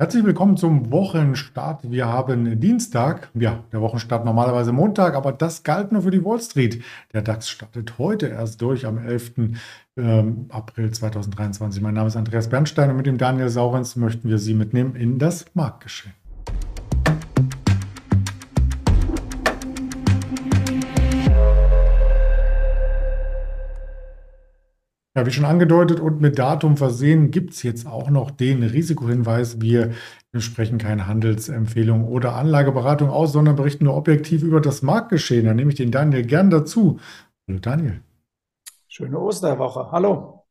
Herzlich willkommen zum Wochenstart. Wir haben Dienstag, ja, der Wochenstart normalerweise Montag, aber das galt nur für die Wall Street. Der DAX startet heute erst durch am 11. Ähm, April 2023. Mein Name ist Andreas Bernstein und mit dem Daniel Saurens möchten wir Sie mitnehmen in das Marktgeschehen. Ja, wie schon angedeutet und mit Datum versehen, gibt es jetzt auch noch den Risikohinweis. Wir sprechen keine Handelsempfehlung oder Anlageberatung aus, sondern berichten nur objektiv über das Marktgeschehen. Da nehme ich den Daniel gern dazu. Hallo Daniel. Schöne Osterwoche. Hallo.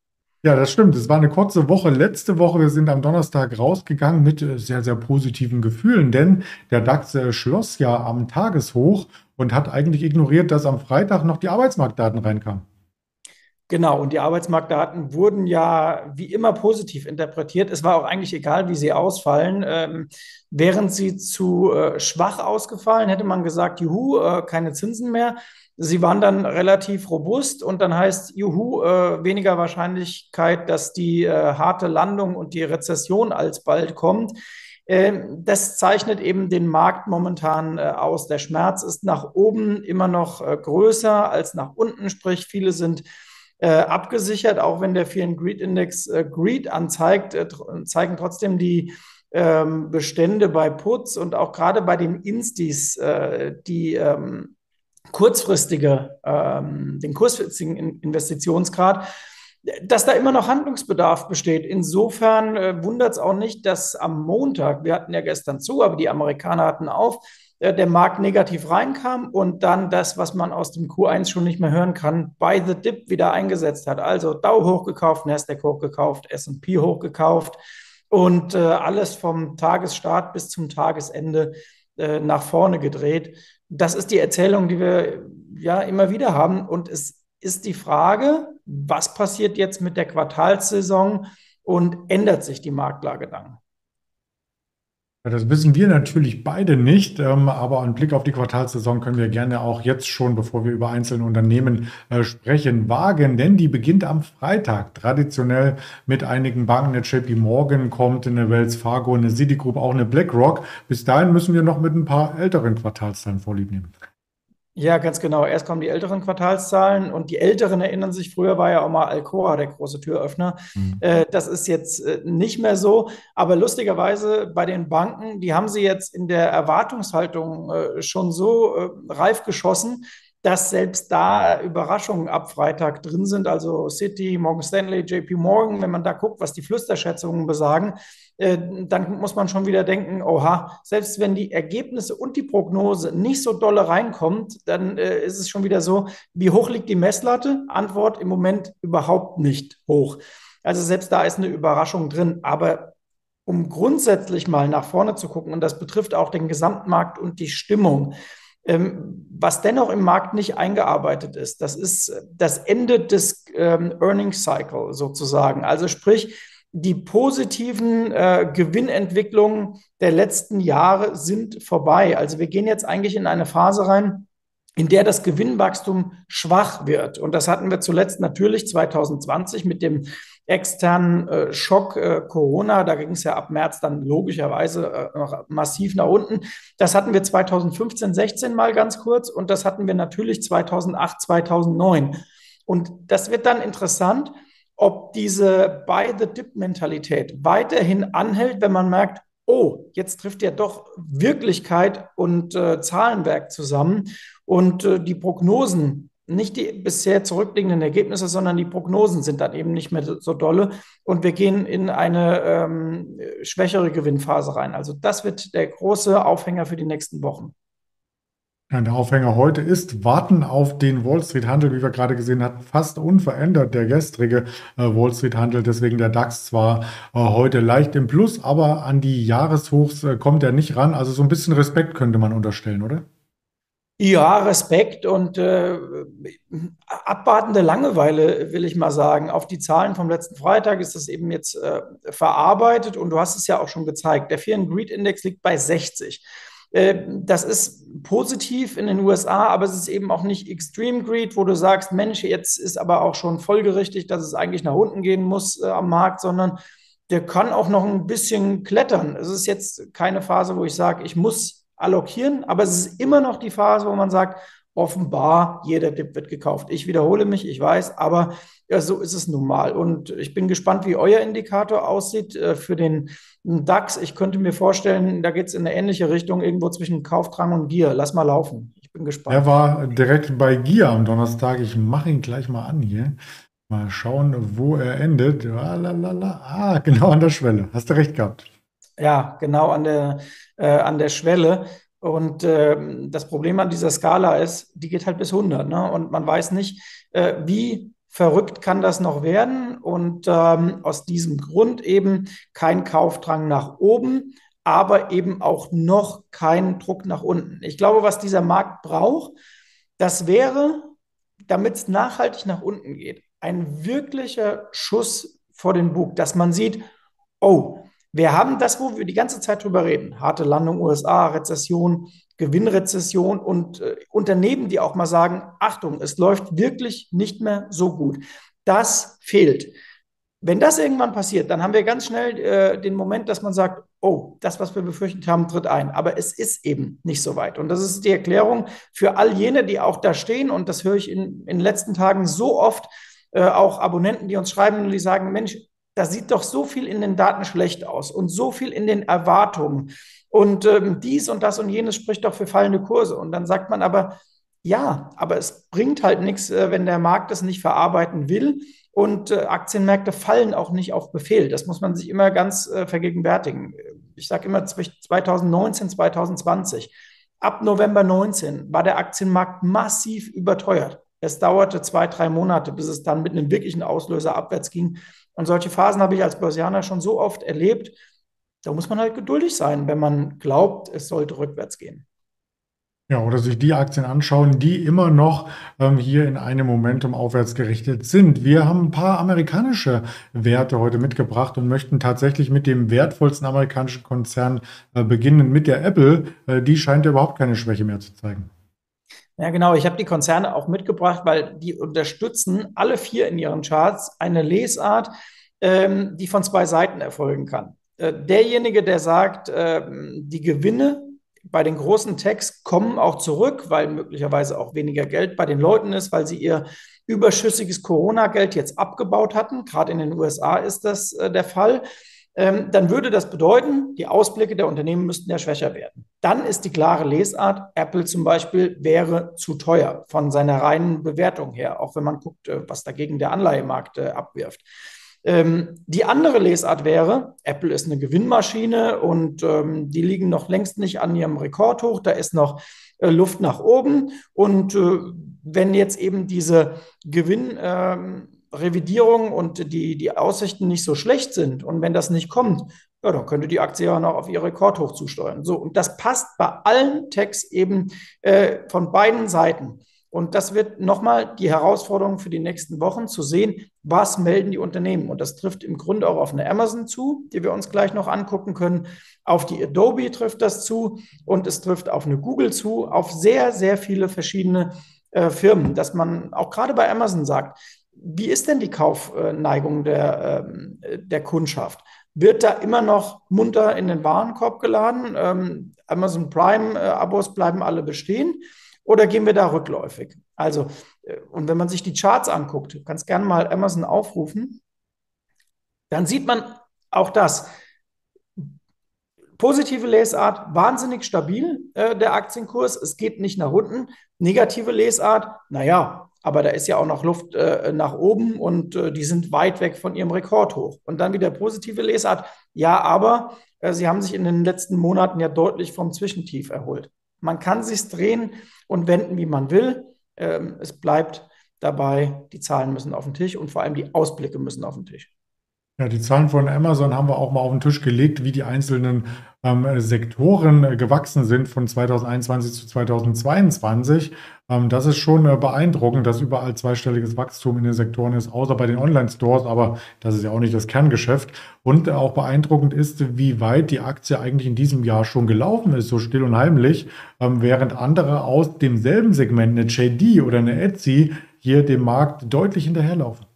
Ja, das stimmt. Es war eine kurze Woche. Letzte Woche, wir sind am Donnerstag rausgegangen mit äh, sehr, sehr positiven Gefühlen, denn der DAX äh, schloss ja am Tageshoch und hat eigentlich ignoriert, dass am Freitag noch die Arbeitsmarktdaten reinkamen. Genau, und die Arbeitsmarktdaten wurden ja wie immer positiv interpretiert. Es war auch eigentlich egal, wie sie ausfallen. Ähm, wären sie zu äh, schwach ausgefallen, hätte man gesagt, juhu, äh, keine Zinsen mehr. Sie waren dann relativ robust und dann heißt, juhu, äh, weniger Wahrscheinlichkeit, dass die äh, harte Landung und die Rezession alsbald kommt. Ähm, das zeichnet eben den Markt momentan äh, aus. Der Schmerz ist nach oben immer noch äh, größer als nach unten, sprich viele sind äh, abgesichert, auch wenn der and Greed Index äh, Greed anzeigt, äh, zeigen trotzdem die ähm, Bestände bei Putz und auch gerade bei den Instis, äh, die ähm, kurzfristige, ähm, den kurzfristigen Investitionsgrad, dass da immer noch Handlungsbedarf besteht. Insofern äh, wundert es auch nicht, dass am Montag, wir hatten ja gestern zu, aber die Amerikaner hatten auf, der Markt negativ reinkam und dann das, was man aus dem Q1 schon nicht mehr hören kann, by the dip wieder eingesetzt hat. Also Dow hochgekauft, Nasdaq hochgekauft, S&P hochgekauft und äh, alles vom Tagesstart bis zum Tagesende äh, nach vorne gedreht. Das ist die Erzählung, die wir ja immer wieder haben und es ist die Frage, was passiert jetzt mit der Quartalssaison und ändert sich die Marktlage dann? Das wissen wir natürlich beide nicht, ähm, aber einen Blick auf die Quartalssaison können wir gerne auch jetzt schon, bevor wir über einzelne Unternehmen äh, sprechen, wagen, denn die beginnt am Freitag traditionell mit einigen Banken. Eine JP Morgan kommt, eine Wells Fargo, eine Citigroup, auch eine BlackRock. Bis dahin müssen wir noch mit ein paar älteren Quartalszahlen vorlieb nehmen. Ja, ganz genau. Erst kommen die älteren Quartalszahlen und die Älteren erinnern sich, früher war ja auch mal Alcoa der große Türöffner. Mhm. Äh, das ist jetzt äh, nicht mehr so. Aber lustigerweise bei den Banken, die haben sie jetzt in der Erwartungshaltung äh, schon so reif geschossen, dass selbst da Überraschungen ab Freitag drin sind. Also City, Morgan Stanley, JP Morgan, wenn man da guckt, was die Flüsterschätzungen besagen, äh, dann muss man schon wieder denken, oha, selbst wenn die Ergebnisse und die Prognose nicht so dolle reinkommt, dann äh, ist es schon wieder so, wie hoch liegt die Messlatte? Antwort im Moment überhaupt nicht hoch. Also selbst da ist eine Überraschung drin. Aber um grundsätzlich mal nach vorne zu gucken, und das betrifft auch den Gesamtmarkt und die Stimmung, was dennoch im Markt nicht eingearbeitet ist, das ist das Ende des ähm, Earnings Cycle sozusagen. Also sprich, die positiven äh, Gewinnentwicklungen der letzten Jahre sind vorbei. Also wir gehen jetzt eigentlich in eine Phase rein, in der das Gewinnwachstum schwach wird. Und das hatten wir zuletzt natürlich 2020 mit dem externen äh, Schock äh, Corona. Da ging es ja ab März dann logischerweise äh, massiv nach unten. Das hatten wir 2015, 16 mal ganz kurz und das hatten wir natürlich 2008, 2009. Und das wird dann interessant, ob diese Buy-the-Dip-Mentalität weiterhin anhält, wenn man merkt, oh, jetzt trifft ja doch Wirklichkeit und äh, Zahlenwerk zusammen und äh, die Prognosen nicht die bisher zurückliegenden Ergebnisse, sondern die Prognosen sind dann eben nicht mehr so dolle und wir gehen in eine ähm, schwächere Gewinnphase rein. Also das wird der große Aufhänger für die nächsten Wochen. Ja, der Aufhänger heute ist Warten auf den Wall Street Handel, wie wir gerade gesehen hatten, fast unverändert der gestrige äh, Wall Street Handel. Deswegen der DAX zwar äh, heute leicht im Plus, aber an die Jahreshochs äh, kommt er nicht ran. Also so ein bisschen Respekt könnte man unterstellen, oder? Ja, Respekt und äh, abwartende Langeweile, will ich mal sagen. Auf die Zahlen vom letzten Freitag ist das eben jetzt äh, verarbeitet und du hast es ja auch schon gezeigt. Der Fear and Greed Index liegt bei 60. Äh, das ist positiv in den USA, aber es ist eben auch nicht Extreme Greed, wo du sagst, Mensch, jetzt ist aber auch schon folgerichtig, dass es eigentlich nach unten gehen muss äh, am Markt, sondern der kann auch noch ein bisschen klettern. Es ist jetzt keine Phase, wo ich sage, ich muss allokieren, aber es ist immer noch die Phase, wo man sagt, offenbar, jeder Dip wird gekauft. Ich wiederhole mich, ich weiß, aber ja, so ist es nun mal. Und ich bin gespannt, wie euer Indikator aussieht äh, für den DAX. Ich könnte mir vorstellen, da geht es in eine ähnliche Richtung, irgendwo zwischen Kaufdrang und Gier. Lass mal laufen. Ich bin gespannt. Er war direkt bei Gier am Donnerstag. Ich mache ihn gleich mal an hier. Mal schauen, wo er endet. Ah, ah, genau an der Schwelle. Hast du recht gehabt. Ja, genau an der, äh, an der Schwelle. Und äh, das Problem an dieser Skala ist, die geht halt bis 100. Ne? Und man weiß nicht, äh, wie verrückt kann das noch werden. Und ähm, aus diesem Grund eben kein Kaufdrang nach oben, aber eben auch noch kein Druck nach unten. Ich glaube, was dieser Markt braucht, das wäre, damit es nachhaltig nach unten geht, ein wirklicher Schuss vor den Bug, dass man sieht, oh, wir haben das, wo wir die ganze Zeit drüber reden. Harte Landung USA, Rezession, Gewinnrezession und äh, Unternehmen, die auch mal sagen, Achtung, es läuft wirklich nicht mehr so gut. Das fehlt. Wenn das irgendwann passiert, dann haben wir ganz schnell äh, den Moment, dass man sagt, oh, das, was wir befürchtet haben, tritt ein. Aber es ist eben nicht so weit. Und das ist die Erklärung für all jene, die auch da stehen. Und das höre ich in, in den letzten Tagen so oft, äh, auch Abonnenten, die uns schreiben und die sagen, Mensch, da sieht doch so viel in den Daten schlecht aus und so viel in den Erwartungen. Und ähm, dies und das und jenes spricht doch für fallende Kurse. Und dann sagt man aber, ja, aber es bringt halt nichts, äh, wenn der Markt es nicht verarbeiten will. Und äh, Aktienmärkte fallen auch nicht auf Befehl. Das muss man sich immer ganz äh, vergegenwärtigen. Ich sage immer 2019, 2020. Ab November 19 war der Aktienmarkt massiv überteuert. Es dauerte zwei, drei Monate, bis es dann mit einem wirklichen Auslöser abwärts ging. Und solche Phasen habe ich als Börsianer schon so oft erlebt. Da muss man halt geduldig sein, wenn man glaubt, es sollte rückwärts gehen. Ja, oder sich die Aktien anschauen, die immer noch ähm, hier in einem Momentum aufwärts gerichtet sind. Wir haben ein paar amerikanische Werte heute mitgebracht und möchten tatsächlich mit dem wertvollsten amerikanischen Konzern äh, beginnen, mit der Apple. Äh, die scheint ja überhaupt keine Schwäche mehr zu zeigen. Ja, genau. Ich habe die Konzerne auch mitgebracht, weil die unterstützen alle vier in ihren Charts eine Lesart, ähm, die von zwei Seiten erfolgen kann. Äh, derjenige, der sagt, äh, die Gewinne bei den großen Techs kommen auch zurück, weil möglicherweise auch weniger Geld bei den Leuten ist, weil sie ihr überschüssiges Corona-Geld jetzt abgebaut hatten. Gerade in den USA ist das äh, der Fall ähm, dann würde das bedeuten, die Ausblicke der Unternehmen müssten ja schwächer werden. Dann ist die klare Lesart, Apple zum Beispiel wäre zu teuer von seiner reinen Bewertung her, auch wenn man guckt, äh, was dagegen der Anleihemarkt äh, abwirft. Ähm, die andere Lesart wäre, Apple ist eine Gewinnmaschine und ähm, die liegen noch längst nicht an ihrem Rekordhoch, da ist noch äh, Luft nach oben. Und äh, wenn jetzt eben diese Gewinn... Revidierung und die, die Aussichten nicht so schlecht sind und wenn das nicht kommt, ja, dann könnte die Aktie ja noch auf ihr Rekordhoch zusteuern. So, und das passt bei allen Tags eben äh, von beiden Seiten. Und das wird nochmal die Herausforderung für die nächsten Wochen zu sehen, was melden die Unternehmen. Und das trifft im Grunde auch auf eine Amazon zu, die wir uns gleich noch angucken können. Auf die Adobe trifft das zu und es trifft auf eine Google zu, auf sehr, sehr viele verschiedene äh, Firmen, dass man auch gerade bei Amazon sagt, wie ist denn die Kaufneigung der, ähm, der Kundschaft? Wird da immer noch munter in den Warenkorb geladen? Ähm, Amazon Prime-Abos bleiben alle bestehen? Oder gehen wir da rückläufig? Also, äh, und wenn man sich die Charts anguckt, du kannst gerne mal Amazon aufrufen, dann sieht man auch das. Positive Lesart, wahnsinnig stabil, äh, der Aktienkurs. Es geht nicht nach unten. Negative Lesart, naja, aber da ist ja auch noch Luft äh, nach oben und äh, die sind weit weg von ihrem Rekordhoch. Und dann wieder positive Lesart, ja, aber äh, sie haben sich in den letzten Monaten ja deutlich vom Zwischentief erholt. Man kann sich drehen und wenden, wie man will. Ähm, es bleibt dabei, die Zahlen müssen auf den Tisch und vor allem die Ausblicke müssen auf den Tisch. Ja, die Zahlen von Amazon haben wir auch mal auf den Tisch gelegt, wie die einzelnen ähm, Sektoren äh, gewachsen sind von 2021 zu 2022. Ähm, das ist schon äh, beeindruckend, dass überall zweistelliges Wachstum in den Sektoren ist, außer bei den Online-Stores, aber das ist ja auch nicht das Kerngeschäft. Und auch beeindruckend ist, wie weit die Aktie eigentlich in diesem Jahr schon gelaufen ist, so still und heimlich, ähm, während andere aus demselben Segment, eine JD oder eine Etsy, hier dem Markt deutlich hinterherlaufen.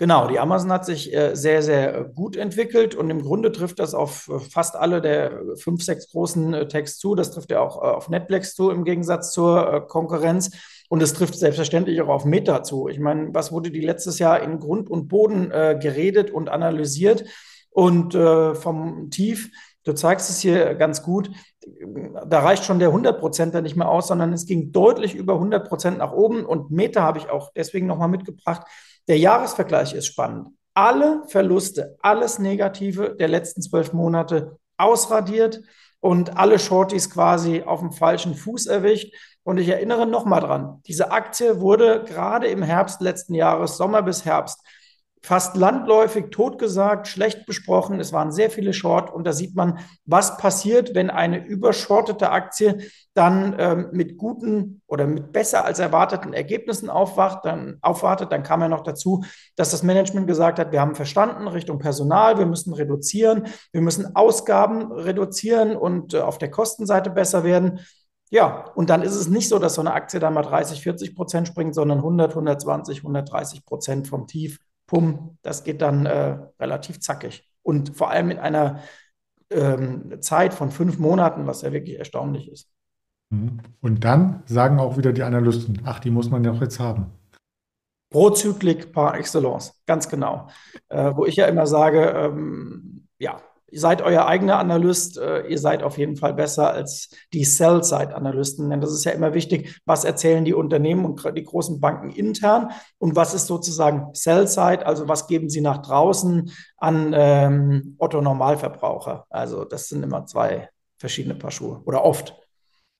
Genau, die Amazon hat sich äh, sehr, sehr gut entwickelt und im Grunde trifft das auf äh, fast alle der fünf, sechs großen äh, zu. Das trifft ja auch auf Netflix zu im Gegensatz zur Konkurrenz. Und es trifft selbstverständlich auch auf Meta zu. Ich meine, was wurde die letztes Jahr in Grund und Boden äh, geredet und analysiert? Und äh, vom Tief, du zeigst es hier ganz gut, da reicht schon der 100%er nicht mehr aus, sondern es ging deutlich über 100% nach oben. Und Meta habe ich auch deswegen nochmal mitgebracht der Jahresvergleich ist spannend. Alle Verluste, alles Negative der letzten zwölf Monate ausradiert und alle Shorties quasi auf dem falschen Fuß erwischt. Und ich erinnere nochmal dran, diese Aktie wurde gerade im Herbst letzten Jahres, Sommer bis Herbst, fast landläufig totgesagt, schlecht besprochen. Es waren sehr viele Short und da sieht man, was passiert, wenn eine übershortete Aktie dann ähm, mit guten oder mit besser als erwarteten Ergebnissen aufwacht, dann aufwartet. Dann kam ja noch dazu, dass das Management gesagt hat, wir haben verstanden Richtung Personal, wir müssen reduzieren, wir müssen Ausgaben reduzieren und äh, auf der Kostenseite besser werden. Ja, und dann ist es nicht so, dass so eine Aktie dann mal 30, 40 Prozent springt, sondern 100, 120, 130 Prozent vom Tief pum, das geht dann äh, relativ zackig. Und vor allem in einer ähm, Zeit von fünf Monaten, was ja wirklich erstaunlich ist. Mhm. Und dann sagen auch wieder die Analysten, ach, die muss man ja auch jetzt haben. Prozyklik par excellence, ganz genau. Äh, wo ich ja immer sage, ähm, ja, seid euer eigener Analyst, äh, ihr seid auf jeden Fall besser als die Sell-Side-Analysten, denn das ist ja immer wichtig, was erzählen die Unternehmen und die großen Banken intern und was ist sozusagen Sell-Side, also was geben sie nach draußen an ähm, Otto-Normalverbraucher. Also das sind immer zwei verschiedene Paar Schuhe oder oft.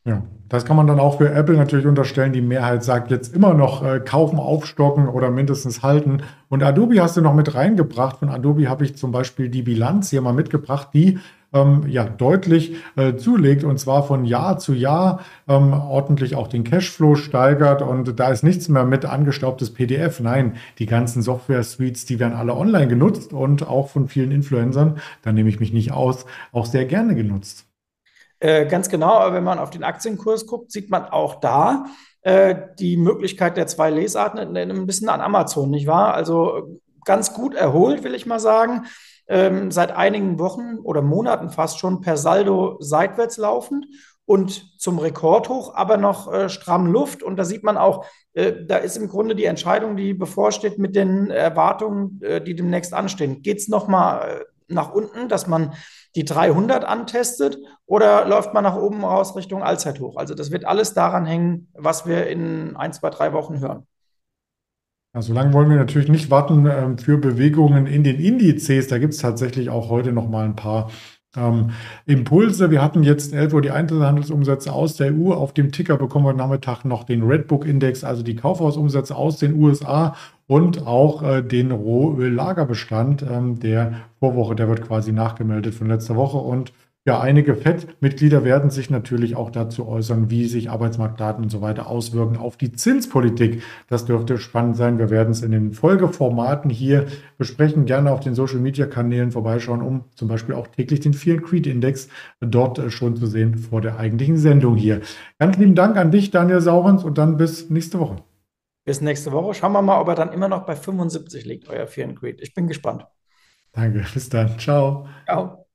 Ja, das kann man dann auch für Apple natürlich unterstellen. Die Mehrheit sagt jetzt immer noch äh, kaufen, aufstocken oder mindestens halten. Und Adobe hast du noch mit reingebracht. Von Adobe habe ich zum Beispiel die Bilanz hier mal mitgebracht, die ähm, ja deutlich äh, zulegt und zwar von Jahr zu Jahr ähm, ordentlich auch den Cashflow steigert und da ist nichts mehr mit angestaubtes PDF. Nein, die ganzen Software-Suites, die werden alle online genutzt und auch von vielen Influencern, da nehme ich mich nicht aus, auch sehr gerne genutzt. Äh, ganz genau, aber wenn man auf den Aktienkurs guckt, sieht man auch da äh, die Möglichkeit der zwei Lesarten ein bisschen an Amazon, nicht wahr? Also ganz gut erholt, will ich mal sagen. Ähm, seit einigen Wochen oder Monaten fast schon per Saldo seitwärts laufend und zum Rekordhoch, aber noch äh, stramm Luft. Und da sieht man auch, äh, da ist im Grunde die Entscheidung, die bevorsteht mit den Erwartungen, äh, die demnächst anstehen. Geht es nochmal äh, nach unten, dass man die 300 antestet oder läuft man nach oben raus Richtung Allzeithoch? Also das wird alles daran hängen, was wir in ein, zwei, drei Wochen hören. Ja, so lange wollen wir natürlich nicht warten ähm, für Bewegungen in den Indizes. Da gibt es tatsächlich auch heute noch mal ein paar ähm, Impulse. Wir hatten jetzt 11 Uhr die Einzelhandelsumsätze aus der EU. Auf dem Ticker bekommen wir Nachmittag noch den Redbook-Index, also die Kaufhausumsätze aus den USA und auch äh, den Rohöllagerbestand ähm, der Vorwoche. Der wird quasi nachgemeldet von letzter Woche und ja, einige FED-Mitglieder werden sich natürlich auch dazu äußern, wie sich Arbeitsmarktdaten und so weiter auswirken auf die Zinspolitik. Das dürfte spannend sein. Wir werden es in den Folgeformaten hier besprechen. Gerne auf den Social-Media-Kanälen vorbeischauen, um zum Beispiel auch täglich den Fear Creed Index dort äh, schon zu sehen vor der eigentlichen Sendung hier. Ganz lieben Dank an dich, Daniel Saurens, und dann bis nächste Woche. Bis nächste Woche. Schauen wir mal, ob er dann immer noch bei 75 liegt, euer Fear Creed. Ich bin gespannt. Danke, bis dann. Ciao. Ciao.